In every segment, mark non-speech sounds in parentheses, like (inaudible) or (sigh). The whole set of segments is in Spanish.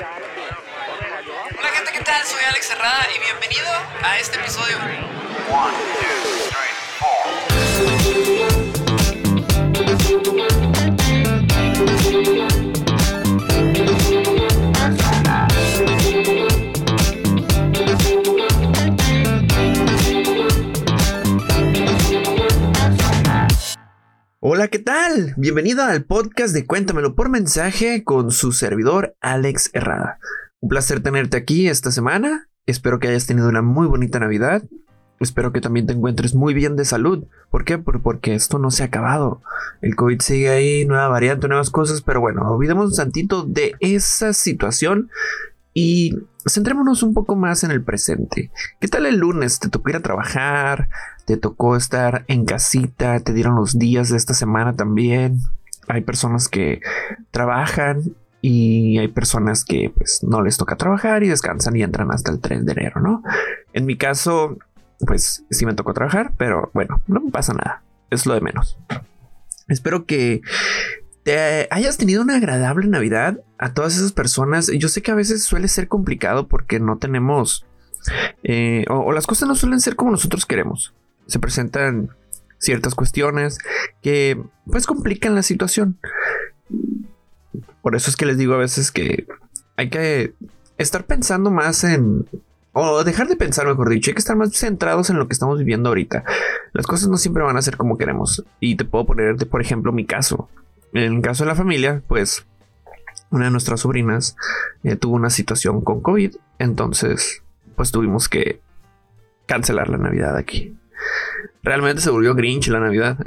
Hola gente, ¿qué tal? Soy Alex Herrada y bienvenido a este episodio. Hola, ¿qué tal? Bienvenido al podcast de Cuéntamelo por mensaje con su servidor Alex Herrada. Un placer tenerte aquí esta semana. Espero que hayas tenido una muy bonita Navidad. Espero que también te encuentres muy bien de salud. ¿Por qué? Porque esto no se ha acabado. El COVID sigue ahí, nueva variante, nuevas cosas, pero bueno, olvidemos un tantito de esa situación y centrémonos un poco más en el presente. ¿Qué tal el lunes? ¿Te tocó ir a trabajar? ¿Te tocó estar en casita? ¿Te dieron los días de esta semana también? Hay personas que trabajan y hay personas que pues no les toca trabajar y descansan y entran hasta el 3 de enero, ¿no? En mi caso, pues sí me tocó trabajar, pero bueno, no pasa nada. Es lo de menos. Espero que te hayas tenido una agradable Navidad a todas esas personas. Yo sé que a veces suele ser complicado porque no tenemos eh, o, las cosas no suelen ser como nosotros queremos. Se presentan ciertas cuestiones que pues complican la situación. Por eso es que les digo a veces que hay que estar pensando más en o dejar de pensar, mejor dicho, hay que estar más centrados en lo que estamos viviendo ahorita. Las cosas no siempre van a ser como queremos. Y te puedo poner, por ejemplo, mi caso. En el caso de la familia, pues una de nuestras sobrinas eh, tuvo una situación con COVID. Entonces, pues tuvimos que cancelar la Navidad aquí. Realmente se volvió Grinch la Navidad.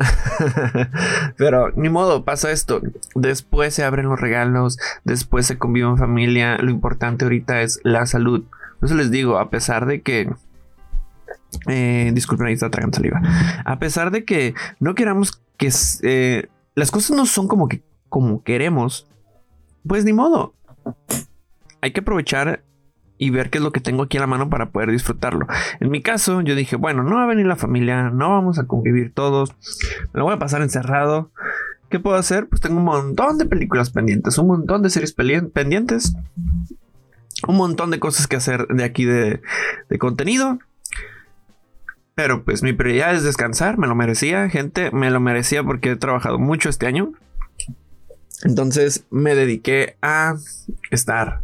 (laughs) Pero ni modo, pasa esto. Después se abren los regalos, después se convive en familia. Lo importante ahorita es la salud. Por eso les digo, a pesar de que... Eh, disculpen, ahí está tragando saliva. A pesar de que no queramos que eh, las cosas no son como que como queremos, pues ni modo. Hay que aprovechar y ver qué es lo que tengo aquí a la mano para poder disfrutarlo. En mi caso, yo dije, bueno, no va a venir la familia, no vamos a convivir todos, me lo voy a pasar encerrado. ¿Qué puedo hacer? Pues tengo un montón de películas pendientes, un montón de series pendientes un montón de cosas que hacer de aquí de, contenido. Pero pues mi prioridad es descansar, me lo merecía, gente, me lo merecía porque he trabajado mucho este año. Entonces me dediqué a estar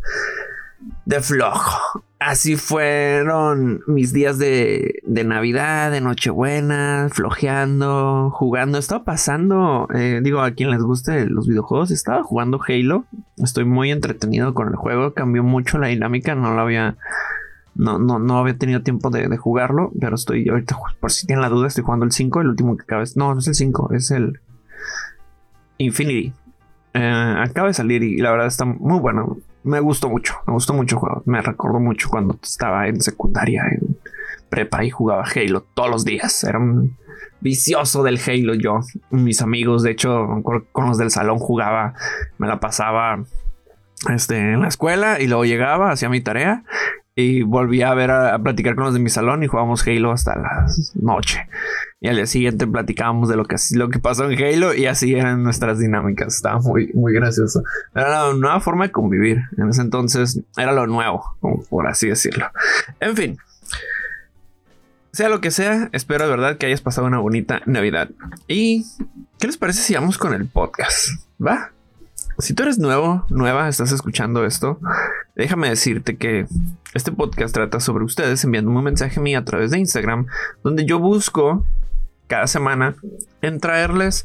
de flojo. Así fueron mis días de, de Navidad, de Nochebuena, flojeando, jugando. Estaba pasando, eh, digo, a quien les guste los videojuegos, estaba jugando Halo. Estoy muy entretenido con el juego, cambió mucho la dinámica, no lo había, no, no, no había tenido tiempo de, jugarlo, pero estoy ahorita, por si tienen la duda, estoy jugando el 5, el último que acaba es, no, no es el 5, es el Infinity. Eh, acaba de salir y la verdad está muy bueno me gustó mucho, me gustó mucho el juego. Me recordó mucho cuando estaba en secundaria, en prepa y jugaba Halo todos los días. Era un vicioso del Halo yo. Mis amigos, de hecho, con los del salón jugaba, me la pasaba este, en la escuela y luego llegaba, hacía mi tarea y volví a ver a, platicar con los de mi salón y jugábamos Halo hasta la noche. Y al día siguiente platicábamos de lo que, lo que pasó en Halo y así eran nuestras dinámicas. Estaba muy, muy gracioso. Era una nueva forma de convivir. En ese entonces era lo nuevo, por así decirlo. En fin. Sea lo que sea, espero de verdad que hayas pasado una bonita Navidad. ¿Y qué les parece si vamos con el podcast? ¿Va? Si tú eres nuevo, nueva, estás escuchando esto, déjame decirte que este podcast trata sobre ustedes enviando un mensaje a mí a través de Instagram, donde yo busco cada semana en traerles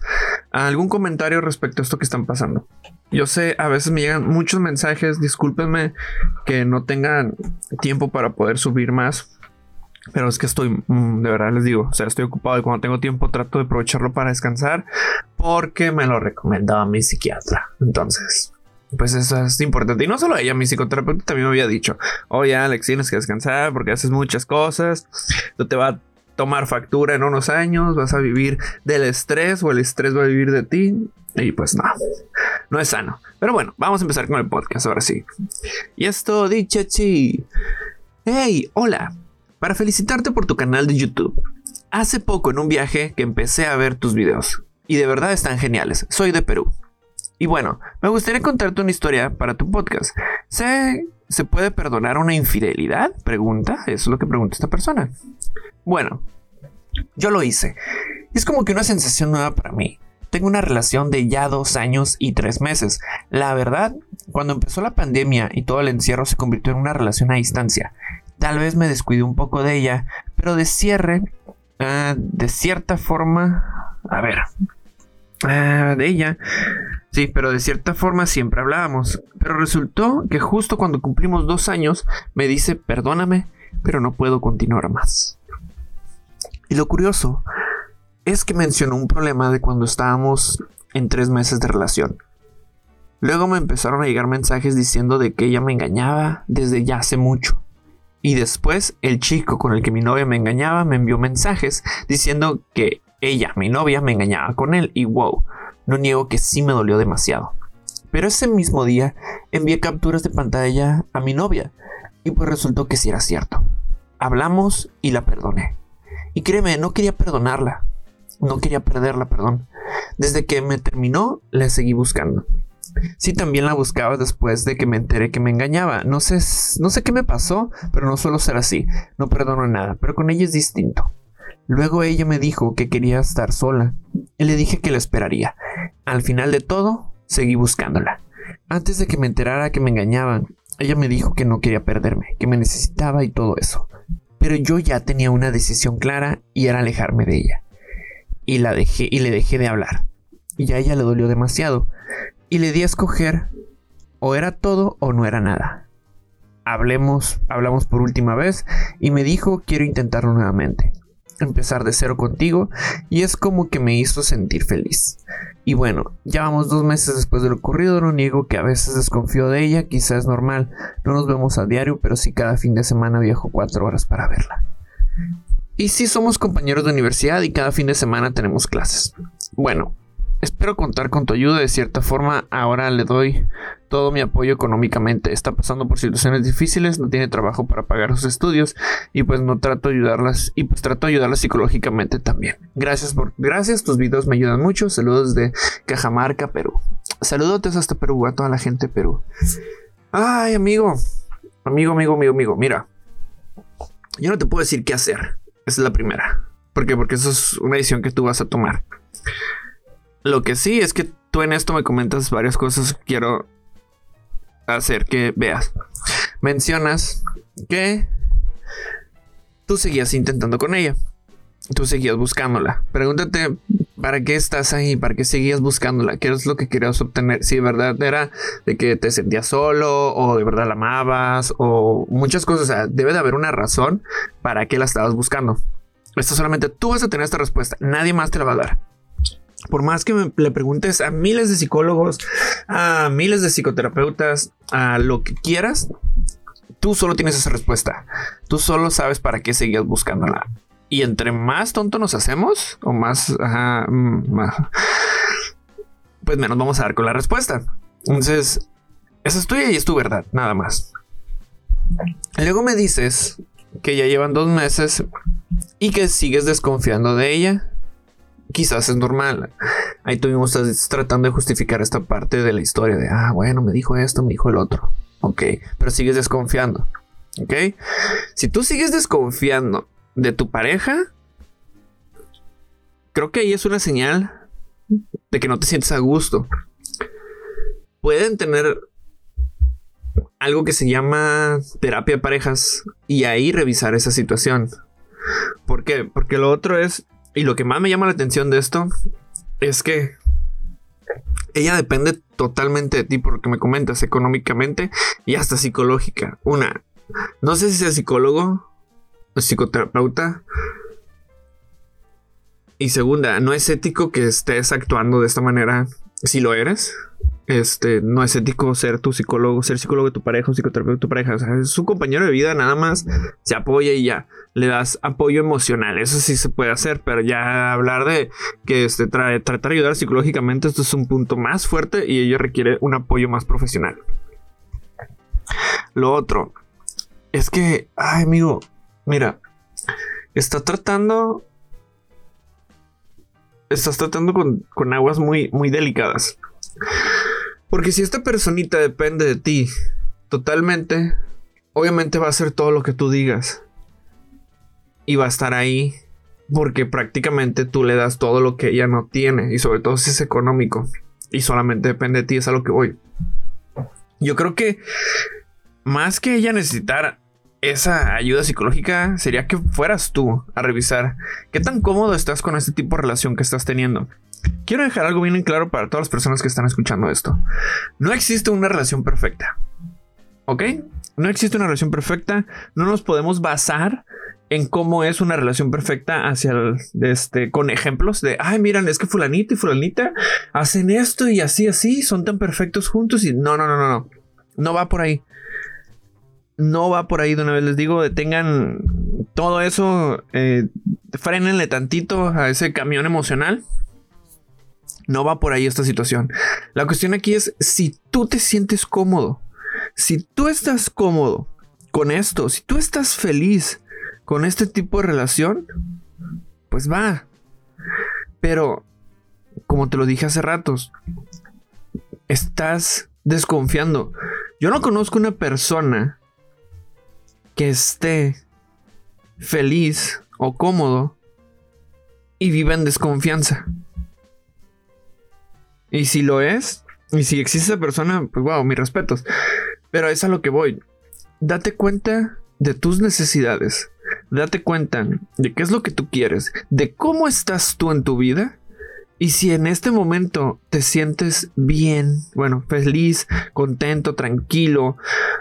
algún comentario respecto a esto que están pasando. Yo sé, a veces me llegan muchos mensajes, discúlpenme que no tengan tiempo para poder subir más, pero es que estoy, mm, de verdad les digo, o sea, estoy ocupado y cuando tengo tiempo trato de aprovecharlo para descansar porque me lo recomendaba mi psiquiatra. Entonces, pues eso es importante. Y no solo ella, mi psicoterapeuta también me había dicho, oye Alex, tienes que descansar porque haces muchas cosas, no te va a tomar factura en unos años, vas a vivir del estrés o el estrés va a vivir de ti. Y pues no, no es sano. Pero bueno, vamos a empezar con el podcast ahora sí. Y esto dicho, chi. Hey, hola para felicitarte por tu canal de YouTube. Hace poco en un viaje que empecé a ver tus videos y de verdad están geniales. Soy de Perú. Y bueno, me gustaría contarte una historia para tu podcast. ¿Se, ¿Se puede perdonar una infidelidad? Pregunta. Eso es lo que pregunta esta persona. Bueno, yo lo hice. Es como que una sensación nueva para mí. Tengo una relación de ya dos años y tres meses. La verdad, cuando empezó la pandemia y todo el encierro se convirtió en una relación a distancia. Tal vez me descuidé un poco de ella, pero de cierre, uh, de cierta forma, a ver, uh, de ella, sí, pero de cierta forma siempre hablábamos. Pero resultó que justo cuando cumplimos dos años me dice, perdóname, pero no puedo continuar más. Y lo curioso es que mencionó un problema de cuando estábamos en tres meses de relación. Luego me empezaron a llegar mensajes diciendo de que ella me engañaba desde ya hace mucho. Y después el chico con el que mi novia me engañaba me envió mensajes diciendo que ella, mi novia, me engañaba con él. Y wow, no niego que sí me dolió demasiado. Pero ese mismo día envié capturas de pantalla a mi novia. Y pues resultó que sí era cierto. Hablamos y la perdoné. Y créeme, no quería perdonarla. No quería perderla, perdón. Desde que me terminó, la seguí buscando. Sí, también la buscaba después de que me enteré que me engañaba. No sé, no sé qué me pasó, pero no suelo ser así. No perdono nada, pero con ella es distinto. Luego ella me dijo que quería estar sola y le dije que la esperaría. Al final de todo, seguí buscándola. Antes de que me enterara que me engañaban, ella me dijo que no quería perderme, que me necesitaba y todo eso. Pero yo ya tenía una decisión clara y era alejarme de ella. Y la dejé y le dejé de hablar. Y a ella le dolió demasiado y le di a escoger o era todo o no era nada. Hablemos, hablamos por última vez y me dijo quiero intentarlo nuevamente. Empezar de cero contigo y es como que me hizo sentir feliz. Y bueno, ya vamos dos meses después de lo ocurrido, no niego que a veces desconfío de ella, quizás es normal, no nos vemos a diario, pero sí cada fin de semana viajo cuatro horas para verla. Y sí somos compañeros de universidad y cada fin de semana tenemos clases. Bueno, Espero contar con tu ayuda de cierta forma. Ahora le doy todo mi apoyo económicamente. Está pasando por situaciones difíciles, no tiene trabajo para pagar sus estudios y pues no trato de ayudarlas y pues trato de ayudarlas psicológicamente también. Gracias por gracias, tus videos me ayudan mucho. Saludos de Cajamarca, Perú. Saludos hasta Perú a toda la gente de Perú. Ay, amigo. Amigo, amigo, amigo, amigo, mira. Yo no te puedo decir qué hacer. Esa es la primera. ¿Por qué? Porque eso es una decisión que tú vas a tomar. Lo que sí es que tú en esto me comentas varias cosas que quiero hacer que veas. Mencionas que tú seguías intentando con ella. Tú seguías buscándola. Pregúntate para qué estás ahí, para qué seguías buscándola, qué es lo que querías obtener. Si de verdad era de que te sentías solo o de verdad la amabas o muchas cosas. O sea, debe de haber una razón para qué la estabas buscando. Esto solamente tú vas a tener esta respuesta. Nadie más te la va a dar por más que le preguntes a miles de psicólogos, a miles de psicoterapeutas, a lo que quieras, tú solo tienes esa respuesta. Tú solo sabes para qué seguías buscándola. Y entre más tonto nos hacemos, o más, mm, más, pues menos vamos a dar con la respuesta. Entonces, esa es tuya y es tu verdad, nada más. Luego me dices que ya llevan dos meses y que sigues desconfiando de ella quizás es normal. Ahí tuvimos tratando de justificar esta parte de la historia de, ah, bueno, me dijo esto, me dijo el otro. Ok, pero sigues desconfiando. Ok, si tú sigues desconfiando de tu pareja, creo que ahí es una señal de que no te sientes a gusto. Pueden tener algo que se llama terapia de parejas y ahí revisar esa situación. ¿Por qué? Porque lo otro es y lo que más me llama la atención de esto es que ella depende totalmente de ti por lo que me comentas económicamente y hasta psicológica. Una, no sé si sea psicólogo o psicoterapeuta. Y segunda, no es ético que estés actuando de esta manera si lo eres. Este, no es ético ser tu psicólogo, ser psicólogo de tu pareja, un psicoterapeuta de tu pareja. O sea, es su compañero de vida, nada más se apoya y ya. Le das apoyo emocional. Eso sí se puede hacer, pero ya hablar de que este, tratar de ayudar psicológicamente, esto es un punto más fuerte y ello requiere un apoyo más profesional. Lo otro es que, ay, amigo, mira, está tratando. Estás tratando con, con aguas muy, muy delicadas. Porque si esta personita depende de ti totalmente, obviamente va a hacer todo lo que tú digas. Y va a estar ahí porque prácticamente tú le das todo lo que ella no tiene. Y sobre todo si es económico. Y solamente depende de ti, es a lo que voy. Yo creo que más que ella necesitar esa ayuda psicológica, sería que fueras tú a revisar qué tan cómodo estás con este tipo de relación que estás teniendo. Quiero dejar algo bien en claro para todas las personas que están escuchando esto. No existe una relación perfecta. ¿Ok? No existe una relación perfecta. No nos podemos basar en cómo es una relación perfecta hacia el, este, con ejemplos de, ay, miran, es que fulanito y fulanita hacen esto y así, así, son tan perfectos juntos y no, no, no, no, no, no va por ahí. No va por ahí de una vez, les digo, detengan todo eso, eh, frenenle tantito a ese camión emocional. No va por ahí esta situación. La cuestión aquí es si tú te sientes cómodo, si tú estás cómodo con esto, si tú estás feliz con este tipo de relación, pues va. Pero, como te lo dije hace ratos, estás desconfiando. Yo no conozco una persona que esté feliz o cómodo y viva en desconfianza. Y si lo es, y si existe esa persona, pues wow, mis respetos. Pero es a lo que voy. Date cuenta de tus necesidades. Date cuenta de qué es lo que tú quieres, de cómo estás tú en tu vida. Y si en este momento te sientes bien, bueno, feliz, contento, tranquilo,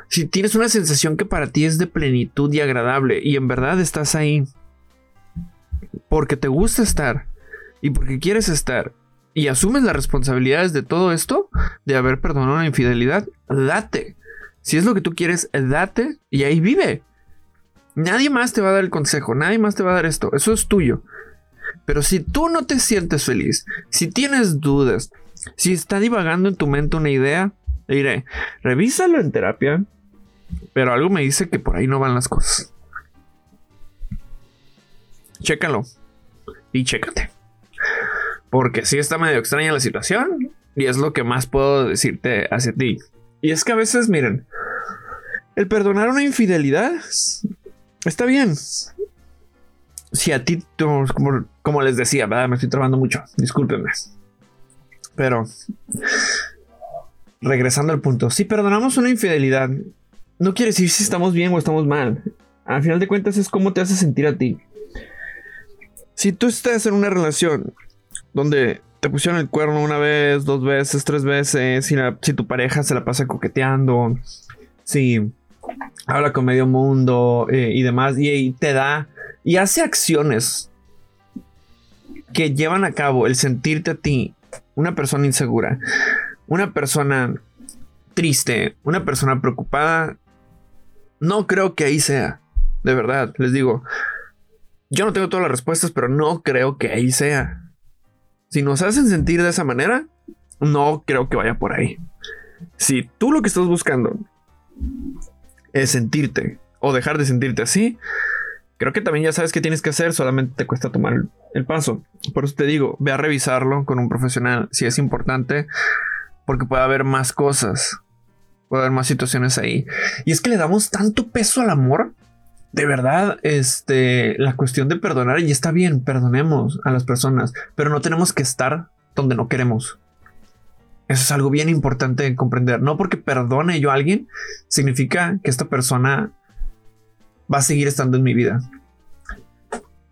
si tienes una sensación que para ti es de plenitud y agradable y en verdad estás ahí porque te gusta estar y porque quieres estar y asumes las responsabilidades de todo esto, de haber perdonado una infidelidad, date. Si es lo que tú quieres, date y ahí vive. Nadie más te va a dar el consejo, nadie más te va a dar esto, eso es tuyo. Pero si tú no te sientes feliz, si tienes dudas, si está divagando en tu mente una idea, diré, revísalo en terapia, pero algo me dice que por ahí no van las cosas. Chécalo y chécate. Porque sí está medio extraña la situación y es lo que más puedo decirte hacia ti. Y es que a veces, miren, el perdonar una infidelidad está bien. Si a ti, como, les decía, me estoy trabando mucho, discúlpenme. Pero, regresando al punto, si perdonamos una infidelidad, no quiere decir si estamos bien o estamos mal. Al final de cuentas es cómo te hace sentir a ti. Si tú estás en una relación donde te pusieron el cuerno una vez, dos veces, tres veces, si, si tu pareja se la pasa coqueteando, si habla con medio mundo eh, y demás, y, te da y hace acciones que llevan a cabo el sentirte a ti una persona insegura, una persona triste, una persona preocupada, no creo que ahí sea. De verdad, les digo, yo no tengo todas las respuestas, pero no creo que ahí sea. Si nos hacen sentir de esa manera, no creo que vaya por ahí. Si tú lo que estás buscando es sentirte o dejar de sentirte así, creo que también ya sabes qué tienes que hacer, solamente te cuesta tomar el paso. Por eso te digo, ve a revisarlo con un profesional si es importante, porque puede haber más cosas, puede haber más situaciones ahí. Y es que le damos tanto peso al amor. De verdad, este, la cuestión de perdonar, y está bien, perdonemos a las personas, pero no tenemos que estar donde no queremos. Eso es algo bien importante de comprender. No porque perdone yo a alguien, significa que esta persona va a seguir estando en mi vida.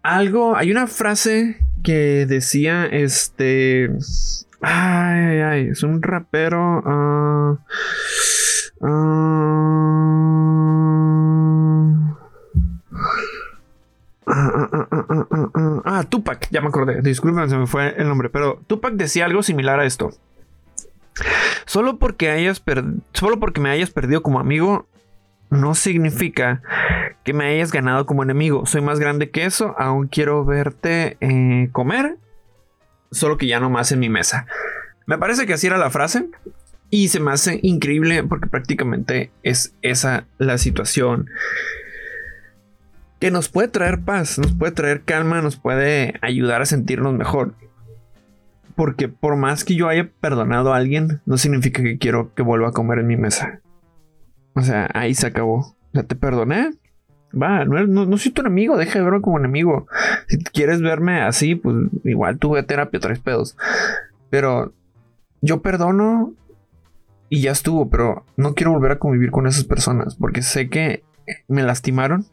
Algo, hay una frase que decía, este, ay, ay, es un rapero. Ah, ah, ah Tupac, ya me acordé. Disculpen, se me fue el nombre, pero Tupac decía algo similar a esto. Solo porque, me hayas perdido como amigo no significa que me hayas ganado como enemigo. Soy más grande que eso. Aún quiero verte eh, comer. Solo que ya no más en mi mesa. Me parece que así era la frase. Y se me hace increíble porque prácticamente es esa la situación. Que nos puede traer paz, nos puede traer calma, nos puede ayudar a sentirnos mejor. Porque por más que yo haya perdonado a alguien, no significa que quiero que vuelva a comer en mi mesa. O sea, ahí se acabó. O sea, te perdoné. Va, no, no, soy tu enemigo, deja de verlo como enemigo. Si quieres verme así, pues igual tuve terapia, tres pedos. Pero yo perdono y ya estuvo, pero no quiero volver a convivir con esas personas porque sé que me lastimaron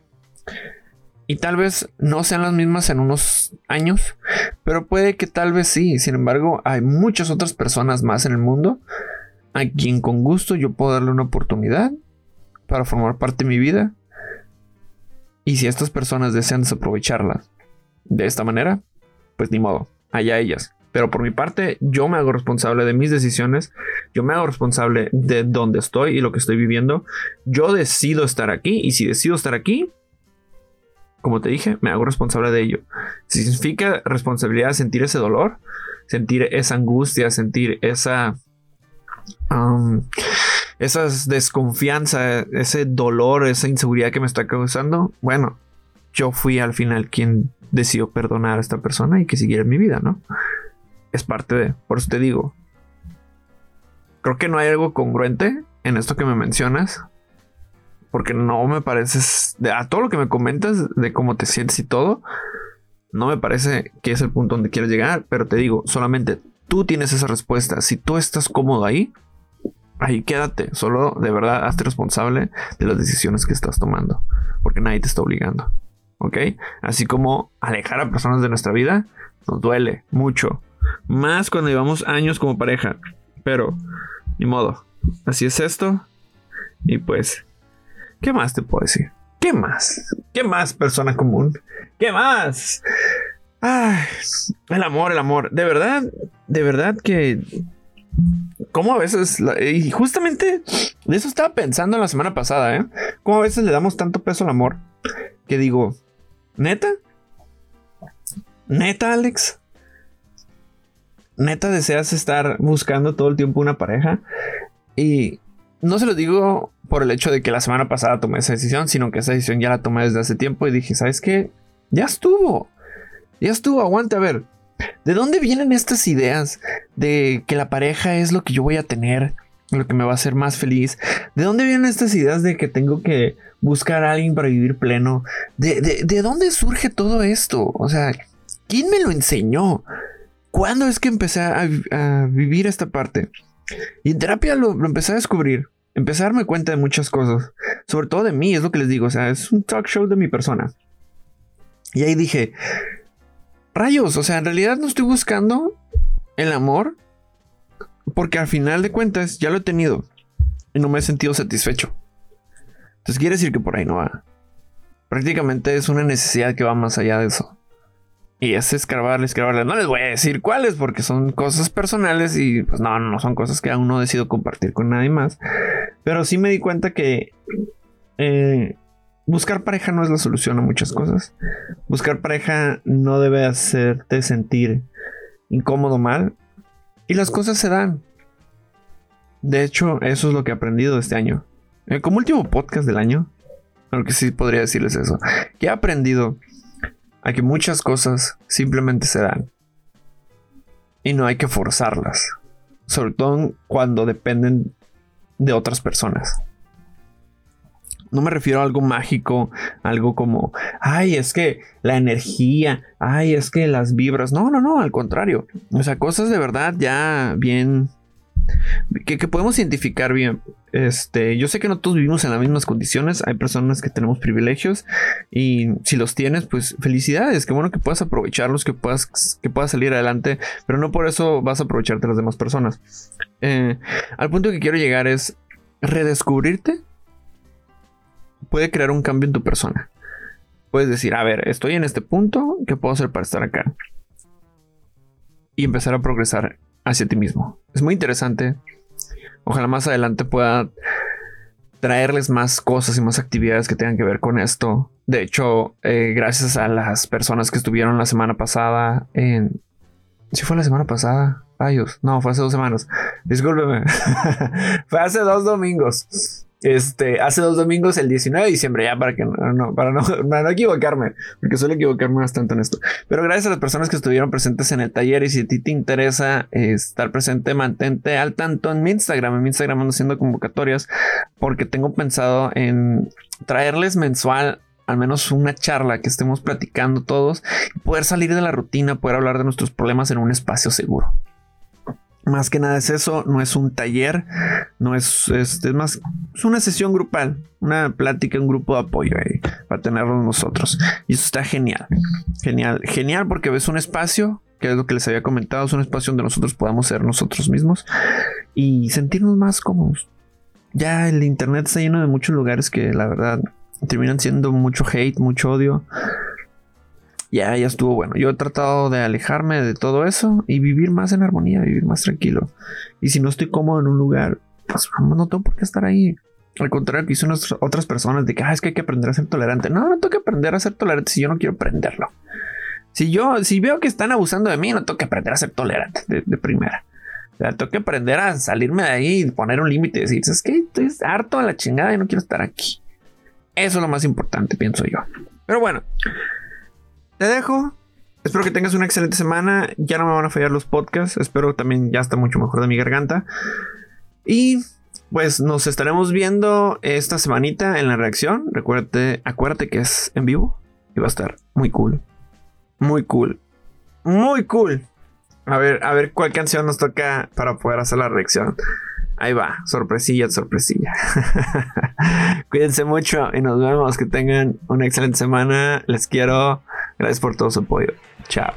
y tal vez no sean las mismas en unos años, pero puede que tal vez sí. Sin embargo, hay muchas otras personas más en el mundo a quien con gusto yo puedo darle una oportunidad para formar parte de mi vida. Y si estas personas desean desaprovecharla de esta manera, pues ni modo, allá ellas. Pero por mi parte, yo me hago responsable de mis decisiones, yo me hago responsable de dónde estoy y lo que estoy viviendo. Yo decido estar aquí y si decido estar aquí, como te dije, me hago responsable de ello. Si significa responsabilidad sentir ese dolor, sentir esa angustia, sentir esa... Esa desconfianza, ese dolor, esa inseguridad que me está causando, bueno, yo fui al final quien decidió perdonar a esta persona y que siguiera mi vida, ¿no? Es parte de, por eso te digo, creo que no hay algo congruente en esto que me mencionas, porque no me pareces, a todo lo que me comentas de cómo te sientes y todo, no me parece que es el punto donde quieres llegar, pero te digo, solamente tú tienes esa respuesta. Si tú estás cómodo ahí, ahí quédate. Solo de verdad hazte responsable de las decisiones que estás tomando, porque nadie te está obligando. ¿Ok? Así como alejar a personas de nuestra vida nos duele mucho, más cuando llevamos años como pareja, pero ni modo. Así es esto. Y pues ¿Qué más te puedo decir? ¿Qué más? ¿Qué más, persona común? ¿Qué más? Ay, el amor, el amor. De verdad, de verdad que. ¿Cómo a veces. Y justamente de eso estaba pensando la semana pasada, ¿eh? ¿Cómo a veces le damos tanto peso al amor? Que digo, ¿neta? ¿Neta, Alex? ¿Neta deseas estar buscando todo el tiempo una pareja? Y no se lo digo por el hecho de que la semana pasada tomé esa decisión, sino que esa decisión ya la tomé desde hace tiempo y dije, ¿sabes qué? Ya estuvo. Ya estuvo, aguante a ver. ¿De dónde vienen estas ideas de que la pareja es lo que yo voy a tener, lo que me va a hacer más feliz? ¿De dónde vienen estas ideas de que tengo que buscar a alguien para vivir pleno? ¿De, de, dónde surge todo esto? O sea, ¿quién me lo enseñó? ¿Cuándo es que empecé a, vivir esta parte? Y en terapia lo empecé a descubrir empecé a darme cuenta de muchas cosas. Sobre todo de mí, es lo que les digo. O sea, es un talk show de mi persona. Y ahí dije, rayos, o sea, en realidad no estoy buscando el amor. Porque al final de cuentas ya lo he tenido. Y no me he sentido satisfecho. Entonces quiere decir que por ahí no va. Prácticamente es una necesidad que va más allá de eso. Y es escarbarle, escarbarle. No les voy a decir cuáles porque son cosas personales y pues no, no son cosas que aún no decido compartir con nadie más. Pero sí me di cuenta que eh, buscar pareja no es la solución a muchas cosas. Buscar pareja no debe hacerte sentir incómodo, mal. Y las cosas se dan. De hecho, eso es lo que he aprendido este año. Eh, como último podcast del año, aunque sí podría decirles eso, que he aprendido a que muchas cosas simplemente se dan. Y no hay que forzarlas. Sobre todo cuando dependen de otras personas. No me refiero a algo mágico, algo como, ay, es que la energía, ay, es que las vibras. No, no, no, al contrario. O sea, cosas de verdad ya bien que, podemos identificar bien. Este, yo sé que no todos vivimos en las mismas condiciones. Hay personas que tenemos privilegios y si los tienes, pues felicidades. Qué bueno que puedas aprovecharlos, que puedas, que puedas salir adelante, pero no por eso vas a aprovecharte de las demás personas. Eh, al punto que quiero llegar es redescubrirte. Puede crear un cambio en tu persona. Puedes decir, a ver, estoy en este punto, ¿qué puedo hacer para estar acá? Y empezar a progresar hacia ti mismo. Es muy interesante. Ojalá más adelante pueda traerles más cosas y más actividades que tengan que ver con esto. De hecho, eh, gracias a las personas que estuvieron la semana pasada en... Si fue la semana pasada. Ay, no, fue hace dos semanas. Discúlpeme. (laughs) fue hace dos domingos. Este, hace dos domingos, el 19 de diciembre, ya para que no, para no, (laughs) para no equivocarme, porque suelo equivocarme bastante en esto. Pero gracias a las personas que estuvieron presentes en el taller y si a ti te interesa eh, estar presente, mantente al tanto en mi Instagram. En mi Instagram ando haciendo convocatorias porque tengo pensado en traerles mensual al menos una charla que estemos platicando todos y poder salir de la rutina, poder hablar de nuestros problemas en un espacio seguro. Más que nada es eso, no es un taller, no es, es, más, es una sesión grupal, una plática, un grupo de apoyo ahí para tenerlos nosotros. Y eso está genial, genial, genial porque ves un espacio, que es lo que les había comentado, es un espacio donde nosotros podamos ser nosotros mismos y sentirnos más cómodos. Ya el internet está lleno de muchos lugares que la verdad terminan siendo mucho hate, mucho odio ya, ya estuvo bueno. Yo he tratado de alejarme de todo eso y vivir más en armonía, vivir más tranquilo. Y si no estoy cómodo en un lugar, pues no tengo por qué estar ahí. Al contrario, que hizo otras personas de que ah, es que hay que aprender a ser tolerante. No, no tengo que aprender a ser tolerante si yo no quiero aprenderlo. Si yo, si veo que están abusando de mí, no tengo que aprender a ser tolerante de, primera. O sea, tengo que aprender a salirme de ahí y poner un límite y decir, es que estoy harto de la chingada y no quiero estar aquí. Eso es lo más importante, pienso yo. Pero bueno, te dejo. Espero que tengas una excelente semana. Ya no me van a fallar los podcasts. Espero también ya está mucho mejor de mi garganta. Y pues nos estaremos viendo esta semanita en la reacción. Recuérdate, acuérdate que es en vivo y va a estar muy cool. Muy cool. Muy cool. A ver, a ver cuál canción nos toca para poder hacer la reacción. Ahí va, sorpresilla, sorpresilla. (laughs) Cuídense mucho y nos vemos. Que tengan una excelente semana. Les quiero. Gracias por todo su apoyo. Chao.